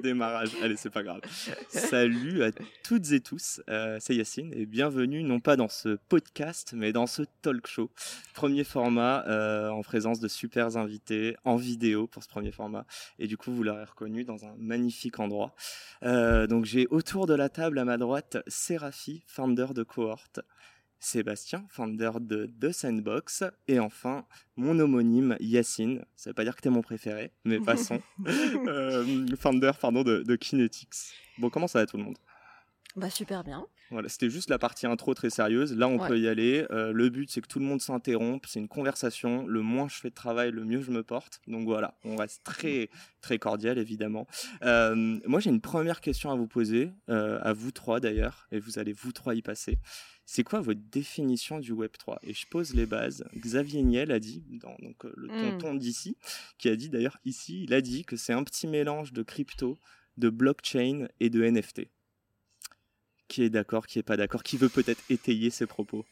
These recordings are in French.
Démarrage, allez c'est pas grave. Salut à toutes et tous, euh, c'est Yacine et bienvenue non pas dans ce podcast mais dans ce talk show. Premier format euh, en présence de super invités en vidéo pour ce premier format et du coup vous l'aurez reconnu dans un magnifique endroit. Euh, donc j'ai autour de la table à ma droite Séraphie, founder de Cohort. Sébastien, founder de The Sandbox, et enfin mon homonyme Yacine, ça veut pas dire que t'es mon préféré, mais passons, euh, founder pardon, de, de Kinetics. Bon, comment ça va tout le monde? Bah super bien. Voilà, c'était juste la partie intro très sérieuse. Là, on Ouais. peut y aller. Euh, le but, c'est que tout le monde s'interrompe. C'est une conversation. Le moins je fais de travail, le mieux je me porte. Donc voilà, on reste très, très cordial, évidemment. Euh, moi, j'ai une première question à vous poser, euh, à vous trois d'ailleurs, et vous allez vous trois y passer. C'est quoi votre définition du Web 3 Et je pose les bases. Xavier Niel a dit, dans donc, le Mm. tonton d'ici, qui a dit d'ailleurs ici, il a dit que c'est un petit mélange de crypto, de blockchain et de NFT. Qui est d'accord, qui est pas d'accord, qui veut peut-être étayer ses propos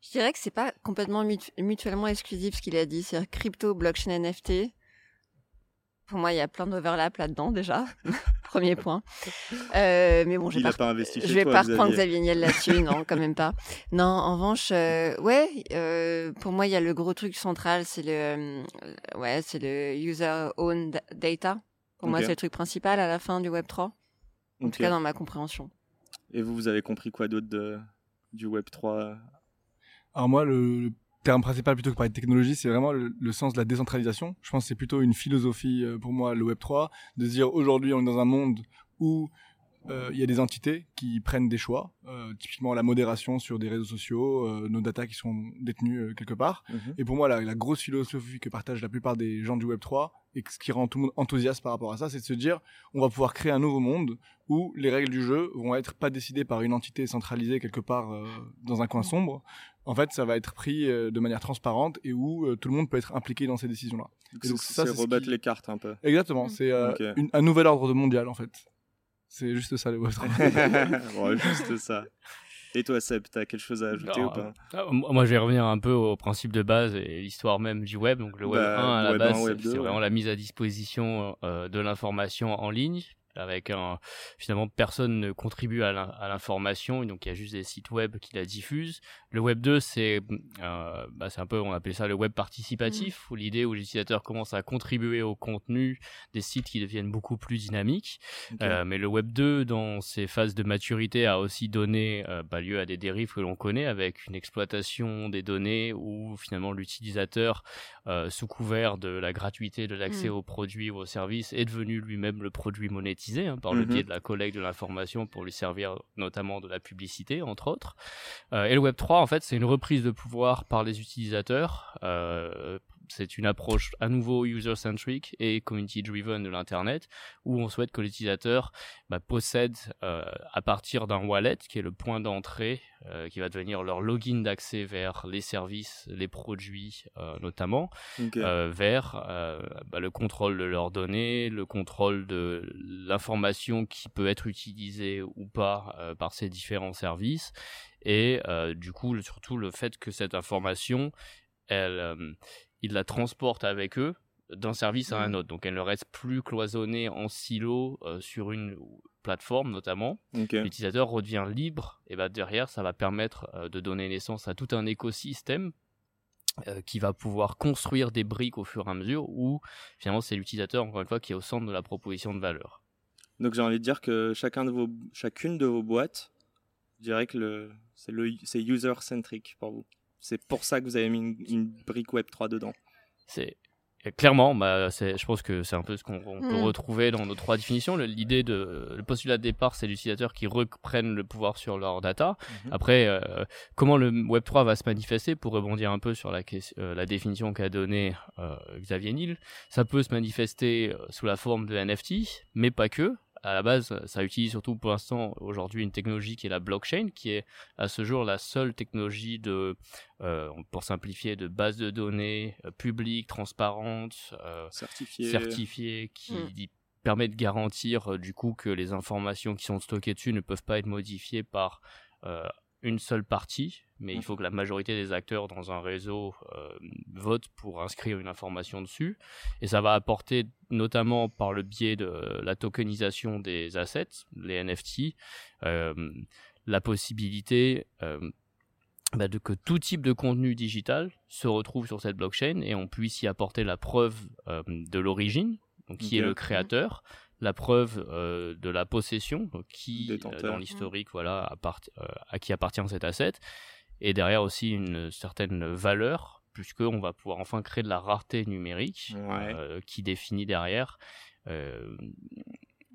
Je dirais que c'est pas complètement mutu- mutuellement exclusif ce qu'il a dit, c'est crypto, blockchain, NFT. Pour moi, il y a plein d'overlap là-dedans déjà. Premier point. Euh, mais bon, Il pas, investi je vais toi, pas reprendre Xavier. Niel là-dessus, non, quand même pas. Non, en revanche, euh, ouais, euh, pour moi, il y a le gros truc central, c'est le, euh, ouais, c'est le user owned da- data. Pour moi, c'est le truc principal à la fin du Web 3. En tout cas, dans ma compréhension. Et vous, vous avez compris quoi d'autre de, du Web 3 Alors moi, le, terme principal plutôt que parler de technologie, c'est vraiment le, le sens de la décentralisation. Je pense que c'est plutôt une philosophie euh, pour moi, le Web 3, de se dire aujourd'hui on est dans un monde où euh, il y a des entités qui prennent des choix, euh, typiquement la modération sur des réseaux sociaux, euh, nos datas qui sont détenues euh, quelque part. Et pour moi, la, la grosse philosophie que partagent la plupart des gens du Web 3 et ce qui rend tout le monde enthousiaste par rapport à ça, c'est de se dire on va pouvoir créer un nouveau monde où les règles du jeu vont être pas décidées par une entité centralisée quelque part euh, dans un coin sombre. En fait, ça va être pris euh, de manière transparente et où euh, tout le monde peut être impliqué dans ces décisions-là. Donc, ça, c'est c'est ce rebattre qui- les cartes un peu. Exactement, Mm. c'est euh, un nouvel ordre mondial en fait. C'est juste ça le Web 3. ouais, juste ça. Et toi, Seb, t'as quelque chose à ajouter Non, ou pas Ah, Moi, je vais revenir un peu au principe de base et l'histoire même du web. Donc, le web Bah, 1, à la web base, 1, web c'est 2, c'est ouais. vraiment la mise à disposition euh, de l'information en ligne. Avec un, finalement, personne ne contribue à l'in- à l'information, donc il y a juste des sites web qui la diffusent. Le web 2, c'est euh, bah, c'est un peu, on appelle ça le web participatif, où l'idée où l'utilisateur commence à contribuer au contenu des sites qui deviennent beaucoup plus dynamiques. Euh, mais le Web 2, dans ses phases de maturité, a aussi donné euh, bah, lieu à des dérives que l'on connaît, avec une exploitation des données où finalement l'utilisateur, euh, sous couvert de la gratuité de l'accès Mm. aux produits ou aux services, est devenu lui-même le produit monétisé hein, par le Mhm. biais de la collecte de l'information pour lui servir notamment de la publicité, entre autres. Euh, et le Web 3, en fait, c'est une reprise de pouvoir par les utilisateurs. C'est une approche à nouveau user-centric et community-driven de l'Internet, où on souhaite que l'utilisateur bah, possède euh, à partir d'un wallet, qui est le point d'entrée, euh, qui va devenir leur login d'accès vers les services, les produits euh, notamment, vers bah, le contrôle de leurs données, le contrôle de l'information qui peut être utilisée ou pas par ces différents services, et du coup le- surtout le fait que cette information, elle, ils la transportent avec eux d'un service à un Mhm. autre, donc elle ne reste plus cloisonnée en silo euh, sur une plateforme notamment. L'utilisateur redevient libre, et bah derrière ça va permettre euh, de donner naissance à tout un écosystème euh, qui va pouvoir construire des briques au fur et à mesure où finalement c'est l'utilisateur encore une fois qui est au centre de la proposition de valeur. Donc j'ai envie de dire que chacun de vos, chacune de vos boîtes, je dirais que le, c'est le, c'est user-centric pour vous. C'est pour ça que vous avez mis une, une brique Web 3 dedans. C'est clairement, bah, c'est, je pense que c'est un peu ce qu'on on peut Mm. retrouver dans nos trois définitions. Le- L'idée de, le postulat de départ, c'est l'utilisateur qui reprennent le pouvoir sur leur data. Mhm. Après, euh, comment le Web3 va se manifester, pour rebondir un peu sur la, euh, la définition qu'a donnée euh, Xavier Niel, ça peut se manifester sous la forme de NFT, mais pas que. À la base, ça utilise surtout pour l'instant aujourd'hui une technologie qui est la blockchain, qui est à ce jour la seule technologie de, euh, pour simplifier, de base de données euh, publique, transparente, euh, Certifié. certifiée, qui Mm. permet de garantir euh, du coup que les informations qui sont stockées dessus ne peuvent pas être modifiées par euh, une seule partie, mais il Mhm. faut que la majorité des acteurs dans un réseau euh, votent pour inscrire une information dessus. Et ça va apporter, notamment par le biais de la tokenisation des assets, les NFT, euh, la possibilité euh, bah, de que tout type de contenu digital se retrouve sur cette blockchain et on puisse y apporter la preuve euh, de l'origine, donc qui est le créateur, la preuve euh, de la possession, qui euh, Détenteur. dans l'historique voilà appart- euh, à qui appartient cet asset, et derrière aussi une certaine valeur puisque on va pouvoir enfin créer de la rareté numérique Ouais. euh, qui définit derrière euh,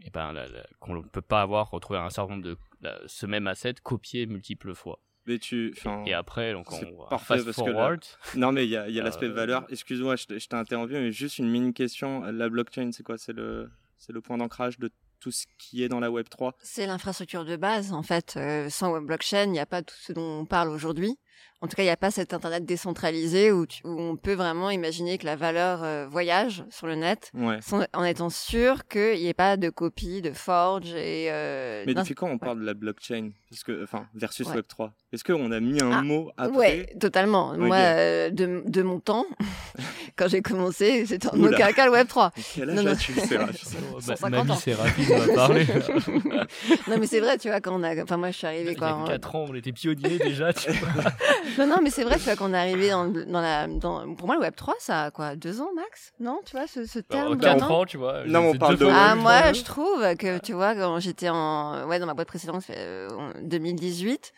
et ben, qu'on ne peut pas avoir retrouvé un certain nombre de la- ce même asset copié multiples fois. Mais tu. enfin, Et après, donc on va parfait fast parce que là- forward. Non, mais il y a, a Euh, l'aspect valeur. Excuse-moi, je t'ai je t'ai interrompu, mais juste une mini question. La blockchain, c'est quoi? C'est le, c'est le point d'ancrage de tout ce qui est dans la Web 3 C'est l'infrastructure de base, en fait. Euh, sans web blockchain, il n'y a pas tout ce dont on parle aujourd'hui. En tout cas, il n'y a pas cet Internet décentralisé où, tu- où on peut vraiment imaginer que la valeur euh, voyage sur le net Ouais. sans- en étant sûr qu'il n'y ait pas de copie, de forge et... euh, Mais depuis quand on parle de la blockchain Parce que, enfin, versus Ouais. Web 3 Est-ce qu'on a mis un Ah, mot après Ouais, totalement. Moi, euh, de, de mon temps, quand j'ai commencé, c'était en aucun cas le Web 3. Mais Quel Non, âge non. as-tu C'est vrai. Ma, 150 ma vie, c'est rapide, on va parler. Non, mais c'est vrai, tu vois, quand on a... Enfin, moi, je suis arrivée Il y quoi... a en- 4 ans, on était pionniers déjà. tu vois. Non, non, mais c'est vrai, tu vois, qu'on est arrivé dans, la... Dans... Pour moi, le Web 3, ça a quoi Deux ans max? Non, tu vois, ce, ce terme Alors, maintenant? 4 ans, tu vois. Non, mais on parle de- Ah, moi, vieux. je trouve que, tu vois, quand j'étais en, ouais, dans ma boîte précédente, euh, en 2018,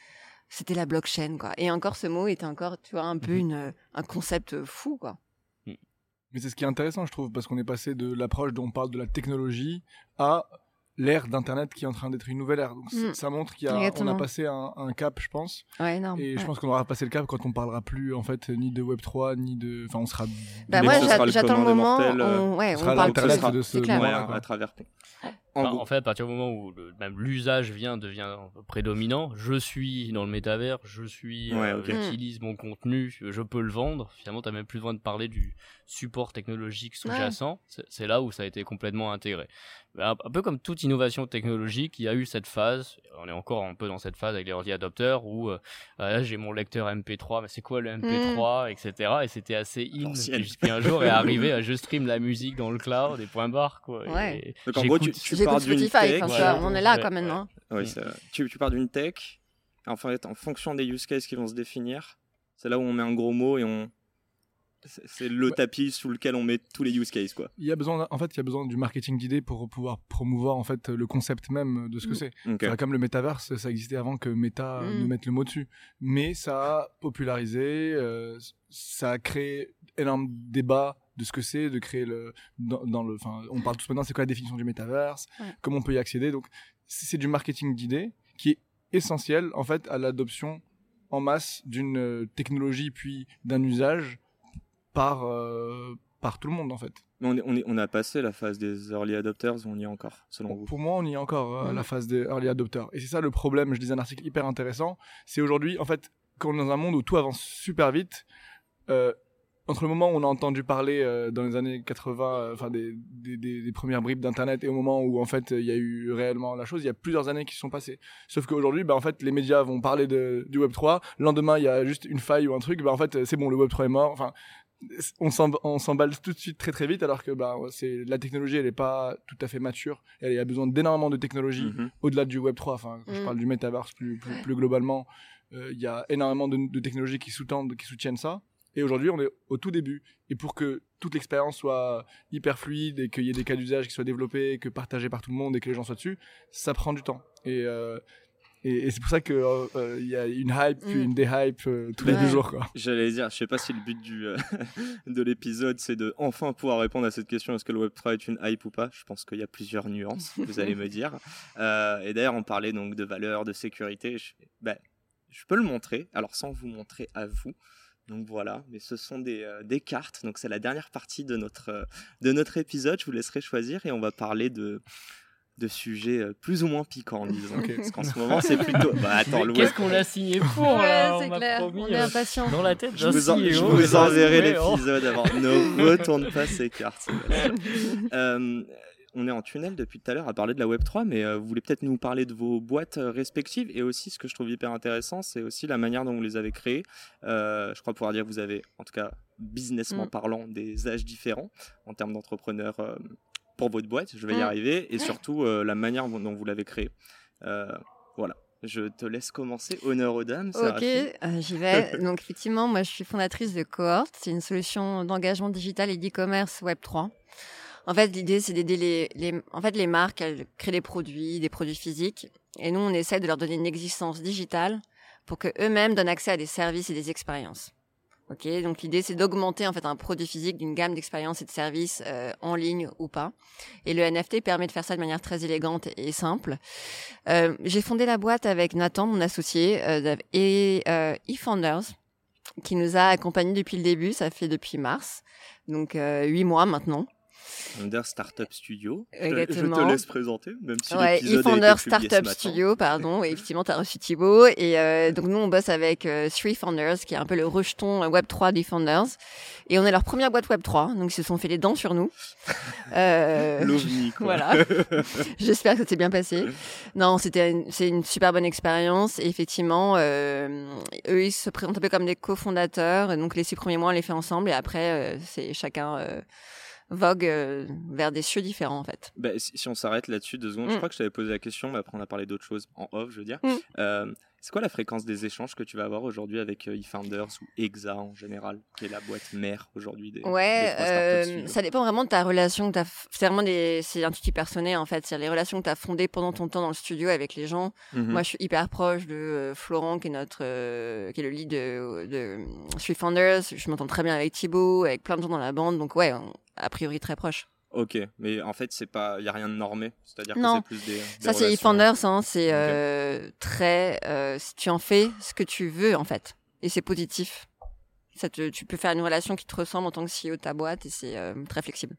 c'était la blockchain, quoi. Et encore, ce mot était encore, tu vois, un peu Mhm. une, un concept fou, quoi. Mais c'est ce qui est intéressant, je trouve, parce qu'on est passé de l'approche dont on parle de la technologie à l'ère d'Internet qui est en train d'être une nouvelle ère. Donc c- Mm. ça montre y a, on a passé un, un cap, je pense. Ouais, énorme. Et je Ouais. pense qu'on aura passé le cap quand on parlera plus, en fait, ni de Web 3, ni de. Enfin, on sera. Bah, moi, j'attends le moment, mortels, on, ouais, ce on sera parle de ce quoi. à travers. En Enfin, gros. en fait, à partir du moment où le- même l'usage vient devient prédominant, je suis dans le métavers, je suis, Ouais, euh, j'utilise mon contenu, je peux le vendre. Finalement, t'as même plus besoin de parler du support technologique sous-jacent. C'est- C'est là où ça a été complètement intégré. Un, un peu comme toute innovation technologique, il y a eu cette phase. On est encore un peu dans cette phase avec les early adopters où euh, ah, là, j'ai mon lecteur MP3, mais c'est quoi le MP3, etc. Et c'était assez in. Jusqu'à un jour est arrivé, à je stream la musique dans le cloud, et point barre quoi. Ouais. Et Donc en gros, tu, j'écoute- tu pars J'écoute d'une Spotify, tech. enfin, Ouais, on est là ouais, quand ouais. même, hein. Oui, tu, tu pars d'une tech. En fait, en fonction des use cases qui vont se définir, c'est là où on met un gros mot et on. C'est le tapis sous lequel on met tous les use cases, quoi. Il y a besoin, en fait, il y a besoin du marketing d'idées pour pouvoir promouvoir en fait le concept même de ce que Mm. c'est. Enfin, comme le métaverse, ça existait avant que Meta Mm. nous mette le mot dessus. Mais ça a popularisé, euh, ça a créé énorme débat de ce que c'est, de créer le, dans, dans le, enfin, on parle tous maintenant, c'est quoi la définition du métaverse, Ouais. comment on peut y accéder. Donc, c'est du marketing d'idées qui est essentiel en fait à l'adoption en masse d'une euh, technologie puis d'un usage par euh, par tout le monde en fait. Mais on, est, on, est, on a passé la phase des early adopters, on y est encore, selon vous. Pour moi, on y est encore euh, la phase des early adopters. Et c'est ça le problème. Je lisais un article hyper intéressant. C'est aujourd'hui, en fait, quand on est dans un monde où tout avance super vite, euh, entre le moment où on a entendu parler euh, dans les années 80, euh, enfin des, des, des- des premières bribes d'internet, et au moment où en fait il y a eu réellement la chose, il y a plusieurs années qui se sont passées. Sauf qu'aujourd'hui, bah, en fait, les médias vont parler de, du Web 3. Le lendemain, il y a juste une faille ou un truc. Bah, en fait, c'est bon, le Web 3 est mort. Enfin, on s'emb- on s'emballe tout de suite très très vite alors que bah, c'est la technologie elle est pas tout à fait mature elle il y a besoin d'énormément de technologie Mhm. au-delà du Web 3 enfin quand je Mm. parle du metaverse plus, plus globalement euh, il y a énormément de, de technologies qui sous-tendent qui soutiennent ça et aujourd'hui on est au tout début et pour que toute l'expérience soit hyper fluide et qu'il y ait des cas d'usage qui soient développés que partagés par tout le monde et que les gens soient dessus ça prend du temps et euh, Et, c'est pour ça qu'il euh, il y a une hype, puis Mm. une déhype euh, tous les deux jours. Quoi. J'allais dire, je sais pas si le but du, euh, de l'épisode c'est de enfin pouvoir répondre à cette question est-ce que le Web3 est une hype ou pas? Je pense qu'il y a plusieurs nuances, vous allez me dire. Euh, et d'ailleurs, on parlait donc de valeurs, de sécurité. Je, ben, je peux le montrer, alors sans vous montrer à vous. Donc voilà, mais ce sont des, euh, des cartes. Donc c'est la dernière partie de notre, euh, de notre épisode. Je vous laisserai choisir et on va parler de, de sujets euh, plus ou moins piquants, disons. Ok. Parce qu'en ce moment, c'est plutôt. Bah attends, Qu'est-ce qu'on l'a signé pour Ouais, là c'est On m'a clair. promis, On est euh, impatients. dans la tête Je vous, en- je vous ça enverrai oh. l'épisode avant. Ne retourne pas ces cartes. On est en tunnel depuis tout à l'heure à parler de la Web3, mais euh, vous voulez peut-être nous parler de vos boîtes euh, respectives et aussi ce que je trouve hyper intéressant, c'est aussi la manière dont vous les avez créées. Euh, je crois pouvoir dire que vous avez, en tout cas, businessment Mm. parlant, des âges différents en termes d'entrepreneurs pour votre boîte. Je vais y Mm. arriver et surtout la manière dont vous l'avez créée. Voilà. Je te laisse commencer. Honneur aux dames. Ok, euh, j'y vais. Donc effectivement, moi je suis fondatrice de Cohort. C'est une solution d'engagement digital et d'e-commerce Web 3. En fait, l'idée c'est d'aider les, les, en fait, les marques à créer des produits, des produits physiques. Et nous, on essaie de leur donner une existence digitale pour que eux-mêmes donnent accès à des services et des expériences. Ok, donc l'idée c'est d'augmenter en fait un produit physique d'une gamme d'expériences et de services euh, en ligne ou pas. Et le NFT permet de faire ça de manière très élégante et simple. Euh, j'ai fondé la boîte avec Nathan, mon associé, euh, et euh, eFounders, qui nous a accompagnés depuis le début. Ça fait depuis mars, donc euh, huit mois maintenant. Under Startup Studio. Te- Je Exactement. te laisse présenter, même si ouais, ce Startup. Studio, pardon. Et effectivement, tu as reçu Thibaut. Et euh, donc, nous, on bosse avec euh, Three Founders, qui est un peu le rejeton euh, Web3 des Founders. Et on est leur première boîte Web3, donc ils se sont fait les dents sur nous. Euh, L'OVNI. Voilà. J'espère que ça s'est bien passé. Non, c'était une, c'est une super bonne expérience. Et effectivement, euh, eux, ils se présentent un peu comme des cofondateurs. Et donc, les six premiers mois, on les fait ensemble. Et après, c'est chacun vogue euh, vers des cieux différents, en fait. Bah, si, si on s'arrête là-dessus deux secondes, je Mm. crois que je t'avais posé la question, mais après on a parlé d'autres choses en off, je veux dire. Mm. Euh, c'est quoi la fréquence des échanges que tu vas avoir aujourd'hui avec euh, eFounders ou EXA en général, qui est la boîte mère aujourd'hui des, Ouais, des euh, ça dépend vraiment de ta relation. que C'est vraiment des, c'est un tutti personnel en fait. C'est les relations que tu as fondées pendant ton temps dans le studio avec les gens. Mhm. Moi, je suis hyper proche de euh, Florent, qui est notre, euh, qui est le lead de, de. Je m'entends très bien avec Thibaut, avec plein de gens dans la bande. Donc ouais, on- a priori très proche. Ok, mais en fait, c'est pas, il y a rien de normé, c'est-à-dire que c'est plus des. des Ça, c'est eFounders, hein, c'est euh, très. euh, tu en fais ce que tu veux, en fait. Et c'est positif. Ça te, tu peux faire une relation qui te ressemble en tant que CEO de ta boîte et c'est euh, très flexible.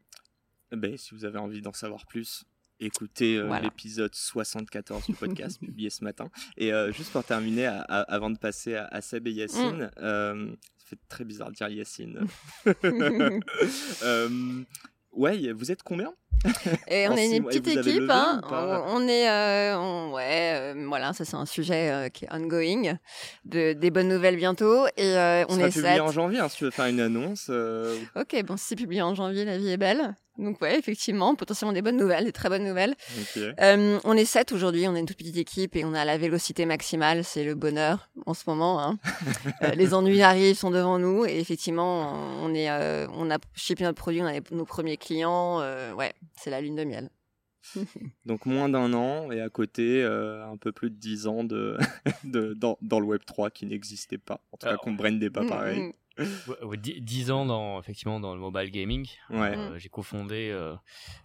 Ben, si vous avez envie d'en savoir plus, écoutez euh, Voilà. l'épisode 74 du podcast publié ce matin. Et juste pour terminer, à- à- avant de passer à, à Seb et Mm. Yacine, euh, ça fait très bizarre de dire Yacine. Ouais, vous êtes combien? Et on est une petite équipe. hein. On, on est, euh, on- ouais, euh, voilà, ça c'est un sujet euh, qui est ongoing. De, des bonnes nouvelles bientôt. Et On est publié en janvier, hein, si tu veux faire une annonce. Ok, bon, si c'est publié en janvier, la vie est belle. Donc ouais, effectivement, potentiellement des bonnes nouvelles, des très bonnes nouvelles. Euh, on est sept aujourd'hui, on est une toute petite équipe et on a la vélocité maximale, c'est le bonheur en ce moment. hein. Euh, les ennuis arrivent, sont devant nous et effectivement, on est, euh, on a shippé notre produit, on a les- nos premiers clients. euh, ouais, c'est la lune de miel. Donc moins d'un an et à côté euh, un peu plus de 10 ans de, de- dans, dans le Web 3 qui n'existait pas. En tout cas qu'on brandait pas Mm, pareil. Mm. Ouais, ouais, dix- dix ans dans effectivement dans le mobile gaming. Ouais. Euh, J'ai cofondé euh,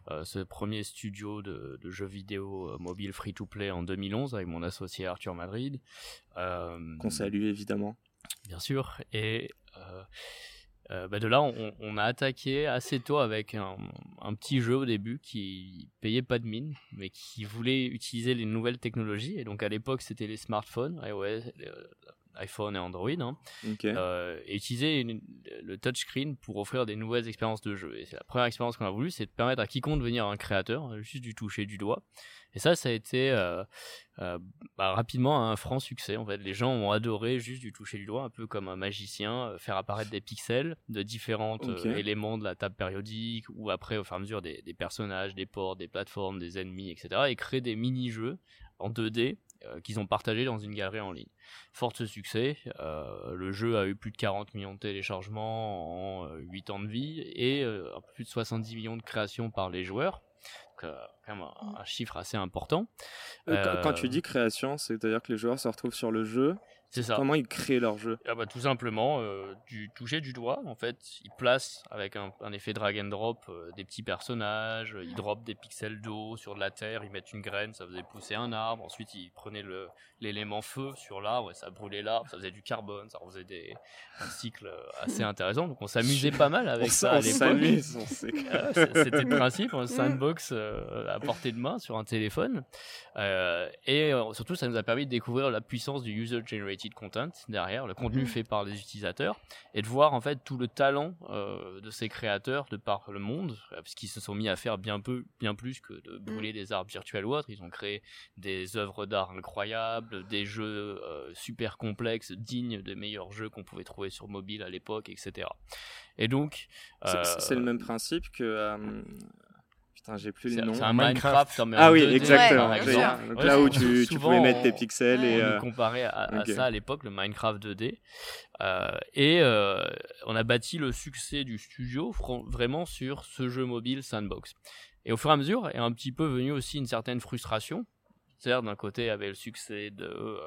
euh, ce premier studio de, de jeux vidéo euh, mobile free to play en 2011 avec mon associé Arthur Madrid. Euh, Qu'on salue évidemment. Bien sûr. Et euh, euh, bah, de là, on, on a attaqué assez tôt avec un, un petit jeu au début qui payait pas de mine, mais qui voulait utiliser les nouvelles technologies. Et donc à l'époque, c'était les smartphones, iOS, euh, iPhone et Android. hein. Ok. Euh, et utiliser une- le touchscreen pour offrir des nouvelles expériences de jeu. Et c'est la première expérience qu'on a voulu, c'est de permettre à quiconque de devenir un créateur, euh, juste du toucher du doigt. Et ça, ça a été euh, euh, bah, rapidement un franc succès. En fait, les gens ont adoré juste du toucher du doigt, un peu comme un magicien, faire apparaître des pixels de différents éléments de la table périodique, ou après, au fur et à mesure, des, des personnages, des ports, des plateformes, des ennemis, etc. Et créer des mini-jeux en 2D euh, qu'ils ont partagés dans une galerie en ligne. Fort succès, euh, le jeu a eu plus de 40 millions de téléchargements en euh, 8 ans de vie et euh, plus de 70 millions de créations par les joueurs. Donc, euh, quand même un, un chiffre assez important. Euh, quand- Quand Euh, tu dis création, c'est-à-dire que les joueurs se retrouvent sur le jeu. C'est ça. Comment ils créent leur jeu? Ah bah, tout simplement, euh, du toucher du doigt, en fait, il place avec un, un effet drag and drop euh, des petits personnages, ils drop des pixels d'eau sur de la terre, ils mettent une graine, ça faisait pousser un arbre, ensuite ils prenaient le- l'élément feu sur l'arbre et ça brûlait l'arbre, ça faisait du carbone, ça faisait des, un cycle assez intéressant, donc on s'amusait pas mal avec On ça à on l'époque. s'amuse, on sait. Euh, c- C'était le principe, un sandbox euh, à portée de main sur un téléphone. Euh, et euh, surtout, ça nous a permis de découvrir la puissance du user-generated content derrière, le contenu fait par les utilisateurs, et de voir en fait tout le talent euh, de ces créateurs de par le monde, euh, parce qu'ils se sont mis à faire bien peu, bien plus que de brûler des arbres virtuels ou autres. Ils ont créé des œuvres d'art incroyables, des jeux euh, super complexes, dignes des meilleurs jeux qu'on pouvait trouver sur mobile à l'époque, etc. Et donc, C'est- euh, C'est le même principe que. euh, Putain, j'ai plus le c'est nom. c'est un Minecraft. Minecraft, Ah oui, 2D, exactement. Donc là où tu, tu pouvais mettre on- tes pixels et. on euh, comparait à, ça à l'époque, le Minecraft 2D. Euh, et euh, on a bâti le succès du studio vraiment sur ce jeu mobile sandbox. Et au fur et à mesure est un petit peu venu aussi une certaine frustration. C'est-à-dire d'un côté il y avait le succès de, euh,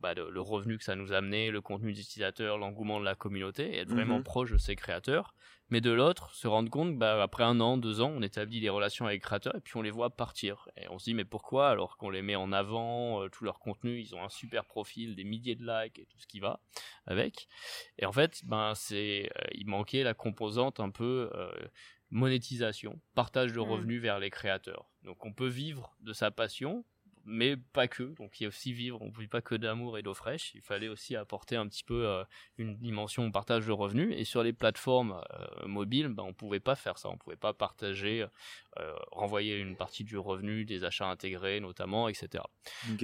bah, de- le revenu que ça nous amenait, le contenu des utilisateurs, l'engouement de la communauté, et être vraiment Mhm. proche de ses créateurs. Mais de l'autre, se rendre compte, bah, après un an, deux ans, on établit des relations avec les créateurs et puis on les voit partir. Et on se dit, mais pourquoi alors qu'on les met en avant, euh, tout leur contenu, ils ont un super profil, des milliers de likes et tout ce qui va avec. Et en fait, ben, c'est, euh, il manquait la composante un peu euh, monétisation, partage de Mm. revenus vers les créateurs. Donc on peut vivre de sa passion, mais pas que. Donc il y a aussi vivre, on ne vit pas que d'amour et d'eau fraîche. Il fallait aussi apporter un petit peu euh, une dimension partage de revenus. Et sur les plateformes euh, mobiles, ben, on pouvait pas faire ça. On pouvait pas partager, euh, renvoyer une partie du revenu, des achats intégrés notamment, etc.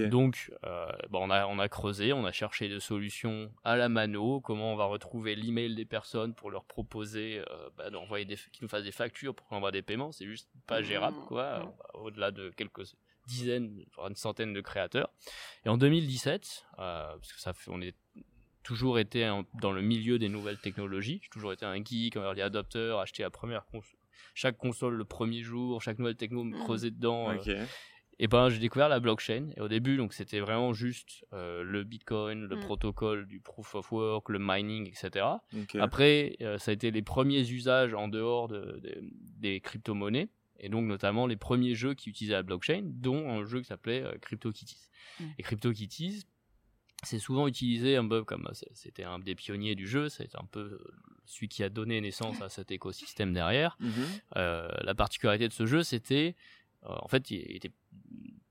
Donc, euh, bon, on, a, on a creusé, on a cherché des solutions à la mano, comment on va retrouver l'email des personnes pour leur proposer euh, bah, d'envoyer des, qu'ils nous fassent des factures pour qu'on envoie des paiements, c'est juste pas gérable, quoi, au-delà de quelques dizaines, voire une centaine de créateurs. Et en 2017, euh, parce que ça fait, on est toujours été en- dans le milieu des nouvelles technologies, j'ai toujours été un geek, un early adopter, acheté la première console, chaque console le premier jour, chaque nouvelle techno me Mhm. creusait dedans. euh, et ben j'ai découvert la blockchain et au début donc c'était vraiment juste euh, le bitcoin le Mm. protocole du proof of work le mining etc après euh, ça a été les premiers usages en dehors de, de- des crypto-monnaies et donc notamment les premiers jeux qui utilisaient la blockchain dont un jeu qui s'appelait euh, CryptoKitties Mm. et CryptoKitties c'est souvent utilisé un peu comme c'est- c'était un des pionniers du jeu c'est un peu euh, celui qui a donné naissance à cet écosystème derrière Mhm. euh, la particularité de ce jeu, c'était, euh, en fait, il était,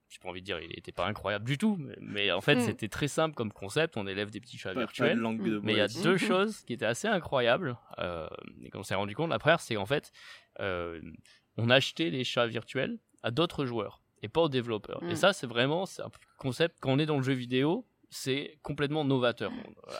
j'ai pas envie de dire, il était pas incroyable du tout, mais, mais en fait, Mm. c'était très simple comme concept. On élève des petits chats Pas- pas de virtuels. langue de Mais il y a deux Mhm. choses qui étaient assez incroyables euh, et qu'on s'est rendu compte. La première, c'est qu'en fait, euh, on achetait les chats virtuels à d'autres joueurs et pas aux développeurs. Et Mm. ça, c'est vraiment un concept quand on est dans le jeu vidéo. C'est complètement novateur.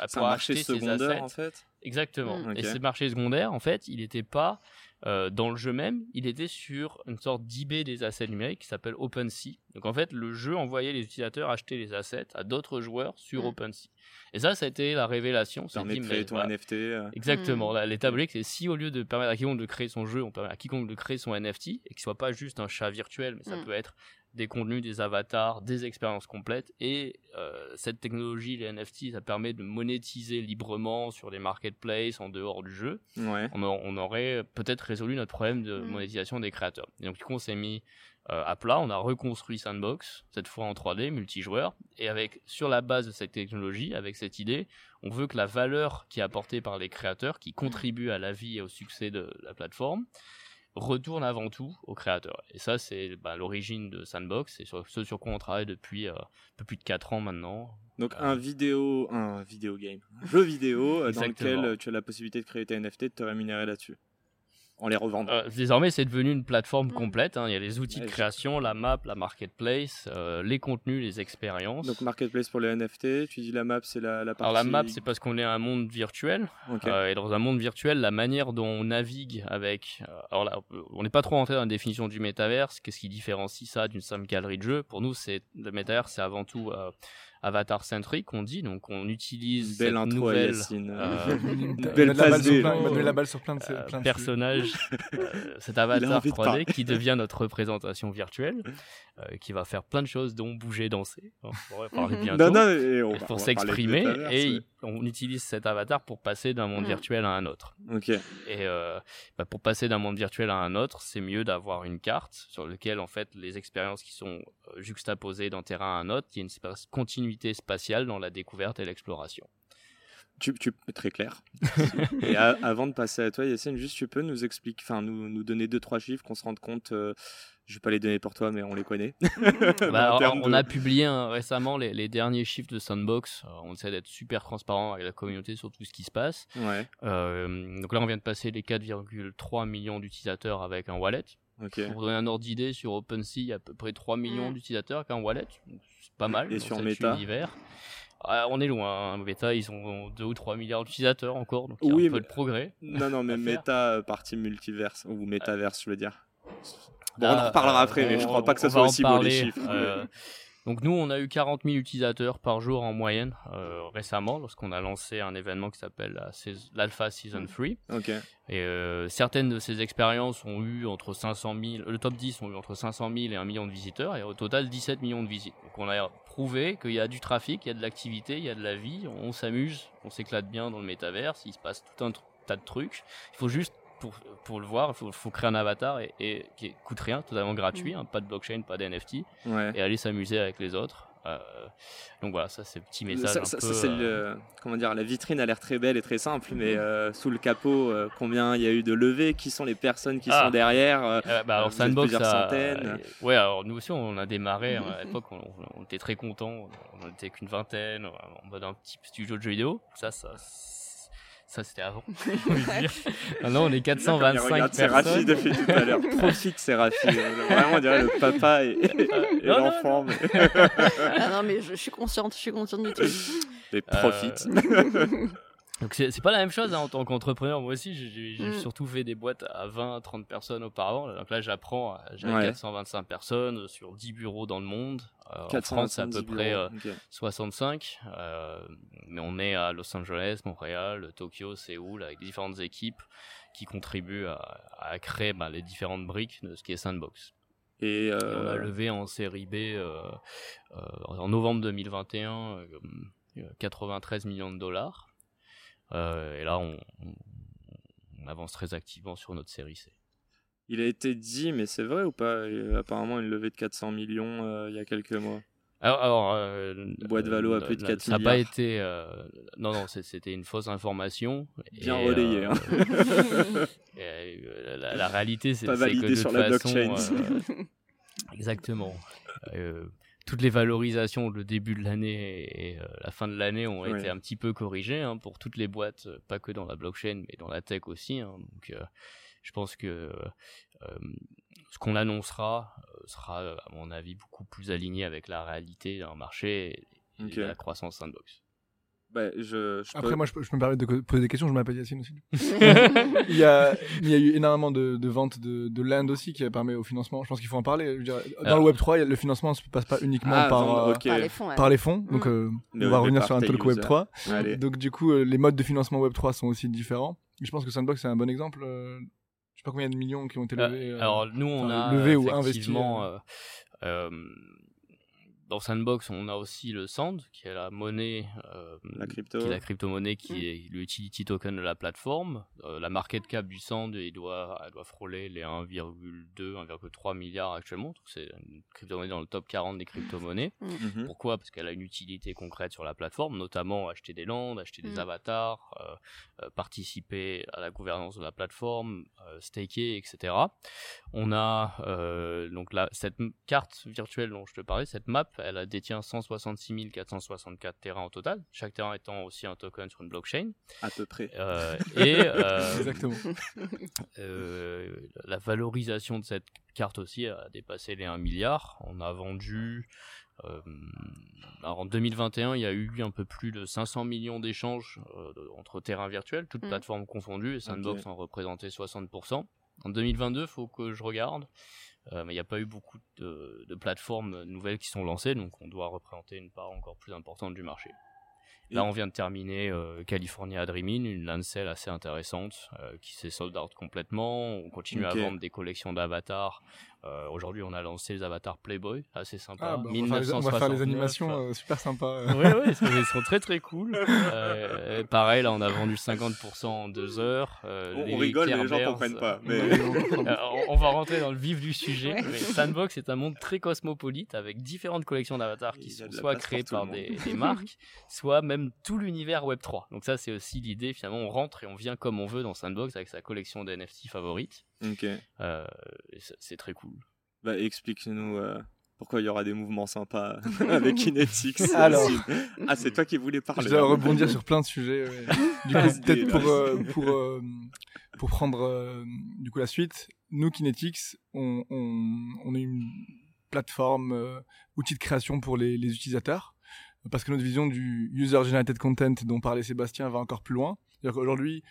C'est un marché secondaire assets. en fait? Exactement. Mm. Et ce marché secondaire, en fait, il n'était pas euh, dans le jeu même, il était sur une sorte d'eBay des assets numériques qui s'appelle OpenSea. Donc en fait, le jeu envoyait les utilisateurs acheter les assets à d'autres joueurs sur Mm. OpenSea. Et ça, ça a été la révélation. On Ça dit, de créer mais ton voilà. NFT. euh, Exactement. Mm. Là, brique, c'est si au lieu de permettre à quiconque de créer son jeu, on permet à quiconque de créer son NFT et qu'il soit pas juste un chat virtuel, mais ça Mm. peut être des contenus, des avatars, des expériences complètes. Et euh, cette technologie, les NFT, ça permet de monétiser librement sur les marketplaces en dehors du jeu. Ouais. On, a- on aurait peut-être résolu notre problème de Mm. monétisation des créateurs. Et donc du coup, on s'est mis euh, à plat, on a reconstruit Sandbox, cette fois en 3D, multijoueur, et avec sur la base de cette technologie, avec cette idée, on veut que la valeur qui est apportée par les créateurs, qui contribue à la vie et au succès de la plateforme, retourne avant tout aux créateurs. Et ça, c'est bah, l'origine de Sandbox, c'est sur ce sur quoi on travaille depuis euh, un peu plus de 4 ans maintenant. Donc Ah. un vidéo, un vidéo game, un jeu vidéo euh, dans lequel euh, tu as la possibilité de créer tes NFT, de te rémunérer là-dessus, en les revendant. Euh, désormais, c'est devenu une plateforme Mm. complète. hein. Il y a les outils Ouais, de création, la map, la marketplace, euh, les contenus, les expériences. Donc marketplace pour les NFT. Tu dis la map, c'est la, la partie. Alors la map, c'est parce qu'on est un monde virtuel. Euh, et dans un monde virtuel, la manière dont on navigue avec... euh, alors là, on n'est pas trop rentré dans la définition du métaverse. Qu'est-ce qui différencie ça d'une simple galerie de jeux? Pour nous, c'est le métaverse, c'est avant tout euh, avatar centric, on dit. Donc on utilise Belle cette intro, nouvelle euh, belle passe sur plein- la balle sur de, euh, plein de personnage, euh, cet a avatar envie de 3D parler. qui devient notre représentation virtuelle, euh, qui va faire plein de choses, dont bouger, danser. On pourrait parler bientôt. Non, non, et on va- on va pour de s'exprimer et il- on utilise cet avatar pour passer d'un monde Mm. virtuel à un autre. Ok. Et euh, bah, pour passer d'un monde virtuel à un autre, c'est mieux d'avoir une carte sur laquelle en fait les expériences qui sont juxtaposées d'un terrain à un autre, il y a une spa- continuité spatiale dans la découverte et l'exploration. Tu, tu, très clair. Et a- avant de passer à toi, Yacine, juste tu peux nous expliquer, enfin nous, nous donner deux trois chiffres qu'on se rende compte. euh, je vais pas les donner pour toi, mais on les connaît. Bah, alors, termes on a publié hein, récemment les, les derniers chiffres de Sandbox. Euh, on essaie d'être super transparent avec la communauté sur tout ce qui se passe. Ouais. Euh, donc là, on vient de passer les 4,3 millions d'utilisateurs avec un wallet. Ok. Pour donner un ordre d'idée, sur OpenSea, il y a à peu près 3 millions Mm. d'utilisateurs avec un wallet. C'est pas mal. Et sur Meta univers. Ah, on est loin. hein. Meta, ils ont 2 ou 3 milliards d'utilisateurs encore. Donc il y a Oui, un peu mais- de progrès. Non, non, mais méta euh, partie multiverse ou métaverse, je veux dire. Bon, on Ah, en reparlera euh, après, mais je on- crois pas que ça soit aussi beau les parler. chiffres. Euh, donc nous, on a eu 40 000 utilisateurs par jour en moyenne euh, récemment lorsqu'on a lancé un événement qui s'appelle l'Alpha Season 3. Ok. Et euh, certaines de ces expériences ont eu entre 500 000, le top 10 ont eu entre 500 000 et 1 million de visiteurs, et au total 17 millions de visites. Donc on a prouvé qu'il y a du trafic, il y a de l'activité, il y a de la vie, on s'amuse, on s'éclate bien dans le métaverse, il se passe tout un tas de trucs. Il faut juste, pour, pour le voir, il faut, faut créer un avatar et, et qui coûte rien, totalement gratuit, hein, pas de blockchain, pas d'NFT, Ouais. et aller s'amuser avec les autres. Euh, donc voilà, ça c'est le petit message Ça, un ça- peu... ça, c'est euh, le, comment dire, la vitrine a l'air très belle et très simple, Mhm. mais euh, sous le capot, euh, combien il y a eu de levées, qui sont les personnes qui Ah. sont derrière euh, Euh, bah alors Sandbox, plusieurs centaines. euh, ouais, alors nous aussi on a démarré hein, à l'époque, on, on était très contents, on n'était qu'une vingtaine, en mode un petit studio de jeux vidéo. Ça, ça, ça c'était avant. j'ai envie de dire. Maintenant on est Comme il 425 regarde personnes. depuis tout à l'heure. Profite Séraphie. euh, Vraiment, on dirait le papa et, et- et Non, non, l'enfant. mais- Ah non, mais je, je suis consciente, je suis consciente du truc. Mais profite. Donc c'est pas la même chose hein, en tant qu'entrepreneur. Moi aussi, j'ai- Mm. surtout fait des boîtes à 20, 30 personnes auparavant. Donc là, j'apprends. à- J'avais Ouais. 425 personnes sur 10 bureaux dans le monde. Euh, en 470 France, c'est à peu près euh, bureaux. Ok. 65. euh, mais on est à Los Angeles, Montréal, Tokyo, Séoul, avec différentes équipes qui contribuent à, à créer bah, les différentes briques de ce qui est Sandbox. Et, Et on a euh, levé en série B euh, euh, en novembre 2021 euh, euh, 93 millions de dollars. Euh, et là, on, on- on avance très activement sur notre série C. il a été dit, mais c'est vrai ou pas? A Apparemment, une levée de 400 millions euh, il y a quelques mois. Alors, alors, euh, Boîte valo à plus de 4 Ça n'a pas été. euh, non, non, c'était une fausse information. Bien Et, relayé, euh, hein. et, euh, la, la réalité, c'est que de sur toute la façon, blockchain. euh, exactement. Toutes les valorisations, le début de l'année et euh, la fin de l'année ont été un petit peu corrigées hein, pour toutes les boîtes, euh, pas que dans la blockchain, mais dans la tech aussi. hein. donc, euh, je pense que euh, ce qu'on annoncera sera, à mon avis, beaucoup plus aligné avec la réalité d'un marché et, et Ok. la croissance sandbox. Bah, je, je Après, peux- moi, je, peux- je me permets de poser des questions. Je m'appelle Yacine aussi. il, y a, il y a eu énormément de, de ventes de, de land aussi qui permet au financement. Je pense qu'il faut en parler. Je veux dire, dans Alors- le Web 3, il y a- le financement ne se passe pas uniquement Ah, par, euh. Par les fonds, ouais. par les fonds. Donc, Mm. euh, on va revenir sur un t'es talk Web user. 3. Allez. Donc, du coup, euh, les modes de financement Web 3 sont aussi différents. Et je pense que Sandbox, c'est un bon exemple. euh, je sais pas combien de millions qui ont été levés. euh, Alors nous, on a lever ou euh, euh, dans Sandbox, on a aussi le Sand, qui est la monnaie, euh, La crypto. qui est la crypto-monnaie, qui Mm. est l'utility token de la plateforme. Euh, la market cap du Sand, il doit, elle doit frôler les 1,2, 1,3 milliards actuellement. Donc c'est une crypto-monnaie dans le top 40 des crypto-monnaies. Mhm. Pourquoi? Parce qu'elle a une utilité concrète sur la plateforme, notamment acheter des landes, acheter des Mm. avatars, euh, euh, participer à la gouvernance de la plateforme, euh, staker, etc. On a euh, donc la, cette carte virtuelle dont je te parlais, cette map, elle détient 166 464 terrains au total, chaque terrain étant aussi un token sur une blockchain. À peu près. Euh, et euh, Exactement. euh, la valorisation de cette carte aussi a dépassé les 1 milliard. On a vendu. euh, alors en 2021, il y a eu un peu plus de 500 millions d'échanges euh, entre terrains virtuels, toutes Mm. plateformes confondues, et Sandbox en représentait 60%. En 2022, faut que je regarde. Mais il n'y a pas eu beaucoup de, de, plateformes nouvelles qui sont lancées, donc on doit représenter une part encore plus importante du marché. Là, on vient de terminer euh, California Dreaming, une lancelle assez intéressante euh, qui s'est sold out complètement. On continue à vendre des collections d'avatars euh, aujourd'hui, on a lancé les avatars Playboy, assez sympa. Ah, bah, on, va faire les animations euh, super sympas. Oui, oui, ils sont très très cool. Euh, pareil, là, on a vendu 50% en deux heures. on, rigole, mais les gens comprennent pas. on, va rentrer dans le vif du sujet. Sandbox est un monde très cosmopolite avec différentes collections d'avatars qui sont soit créées par des, des, marques, soit même tout l'univers Web3. Donc ça, c'est aussi l'idée. Finalement, on rentre et on vient comme on veut dans Sandbox avec sa collection d'NFT favorite. Ok. c'est très cool. Bah, explique-nous euh, pourquoi il y aura des mouvements sympas avec Kinetics. Alors, ah, c'est toi qui voulais parler. Je dois rebondir sur plein de sujets. Du coup, peut-être pour, euh, pour, euh, pour prendre du coup la suite, nous, Kinetics, on, on, on est une plateforme, outil de création pour les, les utilisateurs. Parce que notre vision du user-generated content dont parlait Sébastien va encore plus loin. Qu'aujourd'hui,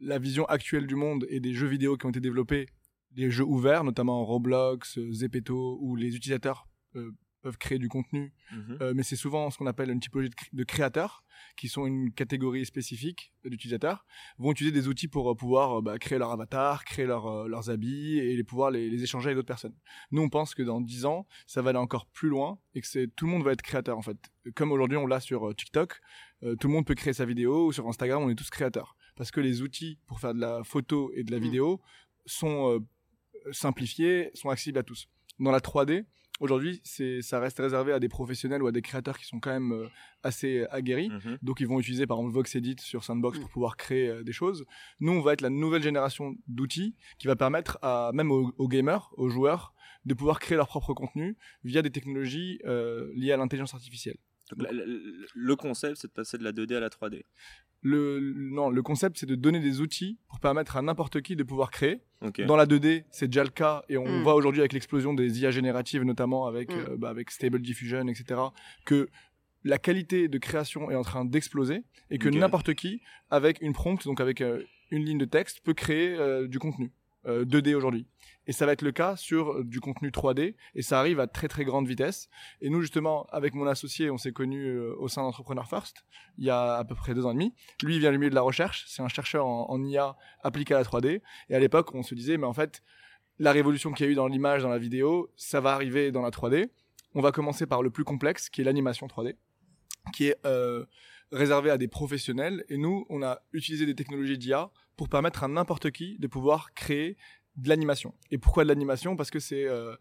la vision actuelle du monde et des jeux vidéo qui ont été développés des jeux ouverts, notamment Roblox, euh, Zepeto, où les utilisateurs euh, peuvent créer du contenu, mhm. euh, mais c'est souvent ce qu'on appelle une typologie de, créateurs, qui sont une catégorie spécifique d'utilisateurs, vont utiliser des outils pour pouvoir bah, créer leur avatar, créer leurs habits et pouvoir les, échanger avec d'autres personnes. Nous, on pense que dans 10 ans, ça va aller encore plus loin et que tout le monde va être créateur en fait. Comme aujourd'hui, on l'a sur TikTok, tout le monde peut créer sa vidéo, ou sur Instagram, on est tous créateurs. Parce que les outils pour faire de la photo et de la mm. vidéo sont simplifiés, sont accessibles à tous. Dans la 3D, aujourd'hui, ça reste réservé à des professionnels ou à des créateurs qui sont quand même euh, assez aguerris. Mhm. Donc, ils vont utiliser par exemple Vox Edit sur Sandbox pour pouvoir créer euh, des choses. Nous, on va être la nouvelle génération d'outils qui va permettre à même aux, gamers, aux joueurs, de pouvoir créer leur propre contenu via des technologies euh, liées à l'intelligence artificielle. Le, concept, c'est de passer de la 2D à la 3D. Le, non, le concept, c'est de donner des outils pour permettre à n'importe qui de pouvoir créer. Dans la 2D, c'est déjà le cas, et on mm. voit aujourd'hui avec l'explosion des IA génératives, notamment avec, mm. euh, bah, avec Stable Diffusion, etc., que la qualité de création est en train d'exploser, et que n'importe qui, avec une prompt, donc avec euh, une ligne de texte, peut créer euh, du contenu. 2D aujourd'hui. Et ça va être le cas sur euh, du contenu 3D et ça arrive à très très grande vitesse. Et nous justement, avec mon associé, on s'est connus euh, au sein d'Entrepreneur First il y a à peu près deux ans et demi. Lui, il vient du milieu de la recherche, c'est un chercheur en, IA appliqué à la 3D. Et à l'époque, on se disait, mais en fait, la révolution qu'il y a eu dans l'image, dans la vidéo, ça va arriver dans la 3D. On va commencer par le plus complexe, qui est l'animation 3D, qui est euh, réservé à des professionnels. Et nous, on a utilisé des technologies d'IA pour permettre à n'importe qui de pouvoir créer de l'animation. Et pourquoi de l'animation? Parce que c'est euh,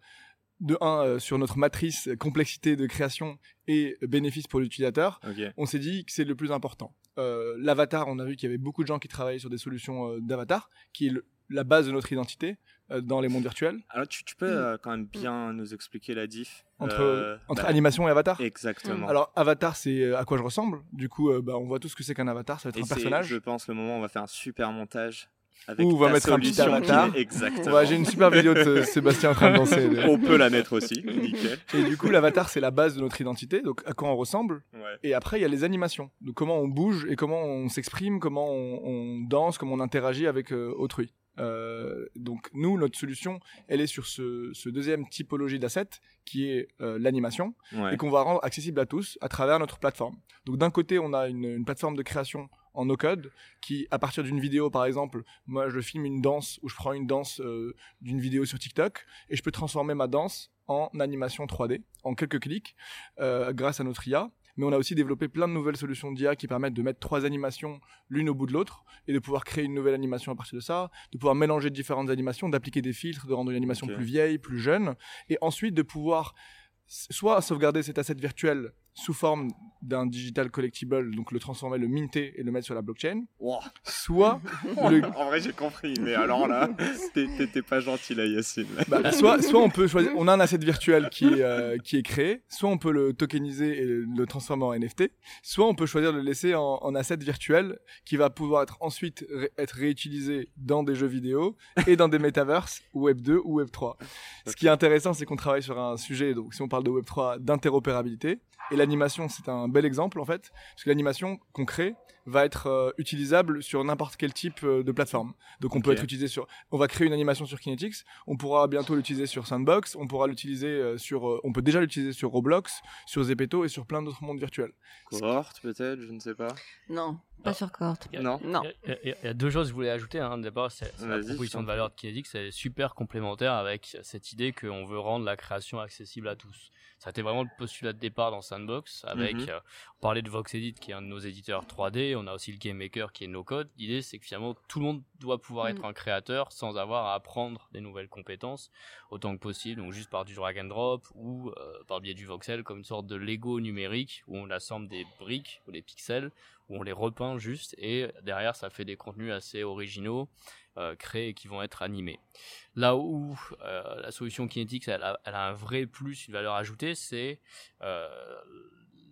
de un euh, sur notre matrice complexité de création et bénéfice pour l'utilisateur. On s'est dit que c'est le plus important. Euh, l'avatar, on a vu qu'il y avait beaucoup de gens qui travaillaient sur des solutions d'avatar, qui est la base de notre identité dans les mondes virtuels. Alors tu, peux quand même bien nous expliquer la diff entre, entre bah, animation et avatar Exactement. Alors avatar, c'est à quoi je ressemble? Du coup, bah, on voit tout ce que c'est qu'un avatar. Ça va être un personnage. Je pense le moment où on va faire un super montage ou on va mettre un petit avatar. Exactement. J'ai une super vidéo de Sébastien en train de danser. On peut la mettre aussi, nickel. Et du coup, l'avatar, c'est la base de notre identité, donc à quoi on ressemble. Et après, il y a les animations. Donc comment on bouge et comment on s'exprime, comment on, danse, comment on interagit avec euh, autrui. Euh, donc nous, notre solution, elle est sur ce, deuxième typologie d'asset qui est euh, l'animation et qu'on va rendre accessible à tous à travers notre plateforme. Donc d'un côté, on a une, une plateforme de création en no code qui à partir d'une vidéo par exemple moi je filme une danse ou je prends une danse euh, d'une vidéo sur TikTok et je peux transformer ma danse en animation 3D en quelques clics euh, grâce à notre IA mais on a aussi développé plein de nouvelles solutions d'IA qui permettent de mettre trois animations l'une au bout de l'autre et de pouvoir créer une nouvelle animation à partir de ça, de pouvoir mélanger différentes animations, d'appliquer des filtres, de rendre une animation plus vieille, plus jeune, et ensuite de pouvoir soit sauvegarder cet asset virtuel sous forme d'un digital collectible, donc le transformer, le minter et le mettre sur la blockchain. Soit. En vrai, j'ai compris, mais alors là, t'étais pas gentil là, Yacine. Bah, soit, soit on peut choisir. On a un asset virtuel qui, euh, qui est créé, soit on peut le tokeniser et le transformer en NFT, soit on peut choisir de le laisser en, en asset virtuel qui va pouvoir être ensuite être réutilisé dans des jeux vidéo et dans des metaverses Web 2 ou Web 3. Ce qui est intéressant, c'est qu'on travaille sur un sujet, donc si on parle de Web 3, d'interopérabilité. Et l'animation, c'est un bel exemple en fait, parce que l'animation qu'on crée va être euh, utilisable sur n'importe quel type euh, de plateforme. Donc on peut être utilisé sur, on va créer une animation sur Kinetics, on pourra bientôt l'utiliser sur Sandbox, on pourra l'utiliser euh, sur, euh, on peut déjà l'utiliser sur Roblox, sur Zepeto et sur plein d'autres mondes virtuels. Cohort peut-être, je ne sais pas. Non, pas Ah. sur Cohort. Non. Non. Il y, a- y a- y a deux choses que je voulais ajouter. Hein. D'abord, c'est la proposition de valeur de Kinetics, elle est super complémentaire avec cette idée qu'on veut rendre la création accessible à tous. Ça a été vraiment le postulat de départ dans Sandbox, avec, euh, on parlait de VoxEdit qui est un de nos éditeurs 3D, on a aussi le Game Maker qui est no code. L'idée, c'est que finalement, tout le monde doit pouvoir Mhm. être un créateur sans avoir à apprendre des nouvelles compétences autant que possible, donc juste par du drag and drop ou euh, par le biais du voxel comme une sorte de Lego numérique où on assemble des briques ou des pixels où on les repeint juste et derrière ça fait des contenus assez originaux euh, créés et qui vont être animés. Là où euh, la solution Kinetics elle a, elle a un vrai plus, une valeur ajoutée, c'est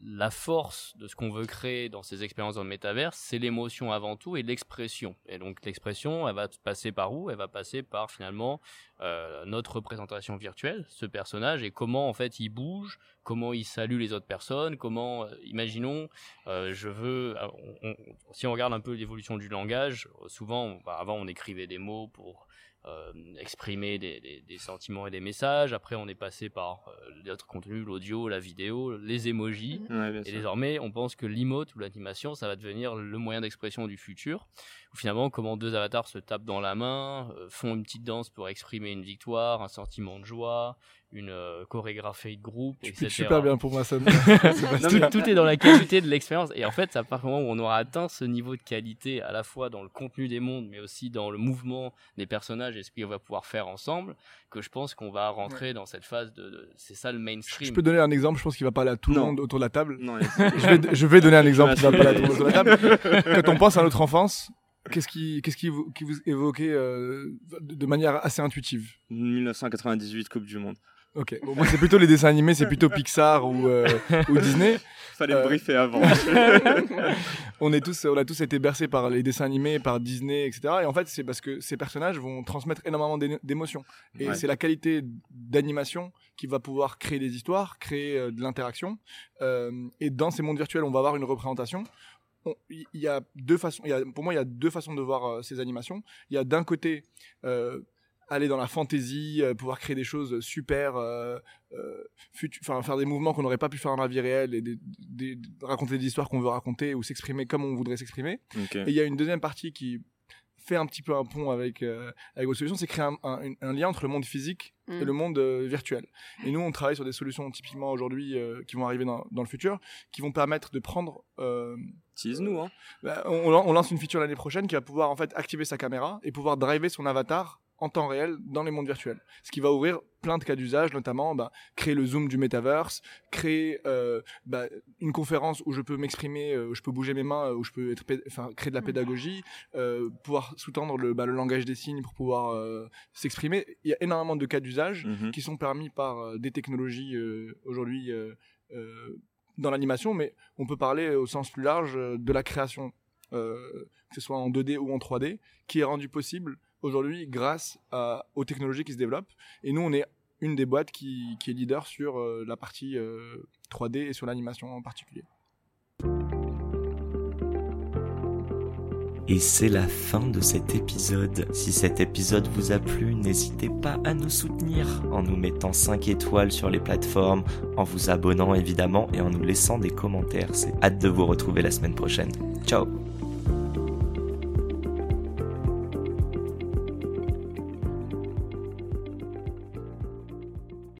la force de ce qu'on veut créer dans ces expériences dans le métavers, c'est l'émotion avant tout et l'expression. Et donc l'expression, elle va passer par où? Elle va passer par finalement euh, notre représentation virtuelle, ce personnage, et comment en fait il bouge, comment il salue les autres personnes, comment, euh, imaginons, euh, je veux, si on regarde un peu l'évolution du langage, souvent, bah, avant on écrivait des mots pour euh, exprimer des, des- des sentiments et des messages, après on est passé par euh, d'autres contenus, l'audio, la vidéo, les emojis, Ouais, et sûr. désormais, on pense que l'emote ou l'animation, ça va devenir le moyen d'expression du futur. Où finalement, comment deux avatars se tapent dans la main, euh, font une petite danse pour exprimer une victoire, un sentiment de joie, une euh, chorégraphie de groupe, Tu etc. super bien pour moi, ça. Non, mais tout est dans la qualité de l'expérience. Et en fait, c'est à partir du moment où on aura atteint ce niveau de qualité, à la fois dans le contenu des mondes, mais aussi dans le mouvement des personnages et ce qu'on va pouvoir faire ensemble, que je pense qu'on va rentrer dans cette phase de. de- c'est ça le mainstream. Je peux donner un exemple, je pense qu'il va parler à tout le monde autour de la table. Non, je, vais, je vais donner un exemple qui va parler à tout le monde autour de la table. Quand on pense à notre enfance, qu'est-ce qui, qu'est-ce qui, vous, qui vous évoquait euh, de manière assez intuitive? 1998 Coupe du Monde. Ok, bon, moi c'est plutôt les dessins animés, c'est plutôt Pixar ou, euh, ou Disney. Fallait Euh, le briefer avant. on, est tous, on a tous été bercés par les dessins animés, par Disney, etc. Et en fait, c'est parce que ces personnages vont transmettre énormément d'é- d'émotions. Et Ouais. c'est la qualité d'animation qui va pouvoir créer des histoires, créer euh, de l'interaction. Euh, et dans ces mondes virtuels, on va avoir une représentation. Il y a deux façons. il y a- pour moi, il y a deux façons de voir euh, ces animations. Il y a d'un côté euh, aller dans la fantaisie, euh, pouvoir créer des choses super, euh, euh, faire des mouvements qu'on n'aurait pas pu faire dans la vie réelle et des- des- raconter des histoires qu'on veut raconter ou s'exprimer comme on voudrait s'exprimer. Et il y a une deuxième partie qui fait un petit peu un pont avec, euh, avec votre solution, c'est créer un, un- un lien entre le monde physique et Mm. le monde euh, virtuel. Et nous, on travaille sur des solutions typiquement aujourd'hui euh, qui vont arriver dans, dans le futur, qui vont permettre de prendre... euh, Tease-nous, hein. bah, on, on lance une feature l'année prochaine qui va pouvoir en fait activer sa caméra et pouvoir driver son avatar en temps réel dans les mondes virtuels. Ce qui va ouvrir plein de cas d'usage, notamment bah, créer le zoom du metaverse, créer euh, bah, une conférence où je peux m'exprimer, euh, où je peux bouger mes mains, euh, où je peux être, enfin, créer de la Mhm. pédagogie, euh, pouvoir sous-tendre le, bah, le langage des signes pour pouvoir s'exprimer. Il y a énormément de cas d'usage Mhm. qui sont permis par des technologies aujourd'hui dans l'animation, mais on peut parler au sens plus large de la création, que ce soit en 2D ou en 3D, qui est rendu possible aujourd'hui grâce aux technologies qui se développent. Et nous, on est une des boîtes qui, est leader sur euh, la partie euh, 3D et sur l'animation en particulier. Et c'est la fin de cet épisode. Si cet épisode vous a plu, n'hésitez pas à nous soutenir en nous mettant 5 étoiles sur les plateformes, en vous abonnant évidemment et en nous laissant des commentaires. C'est hâte de vous retrouver la semaine prochaine. Ciao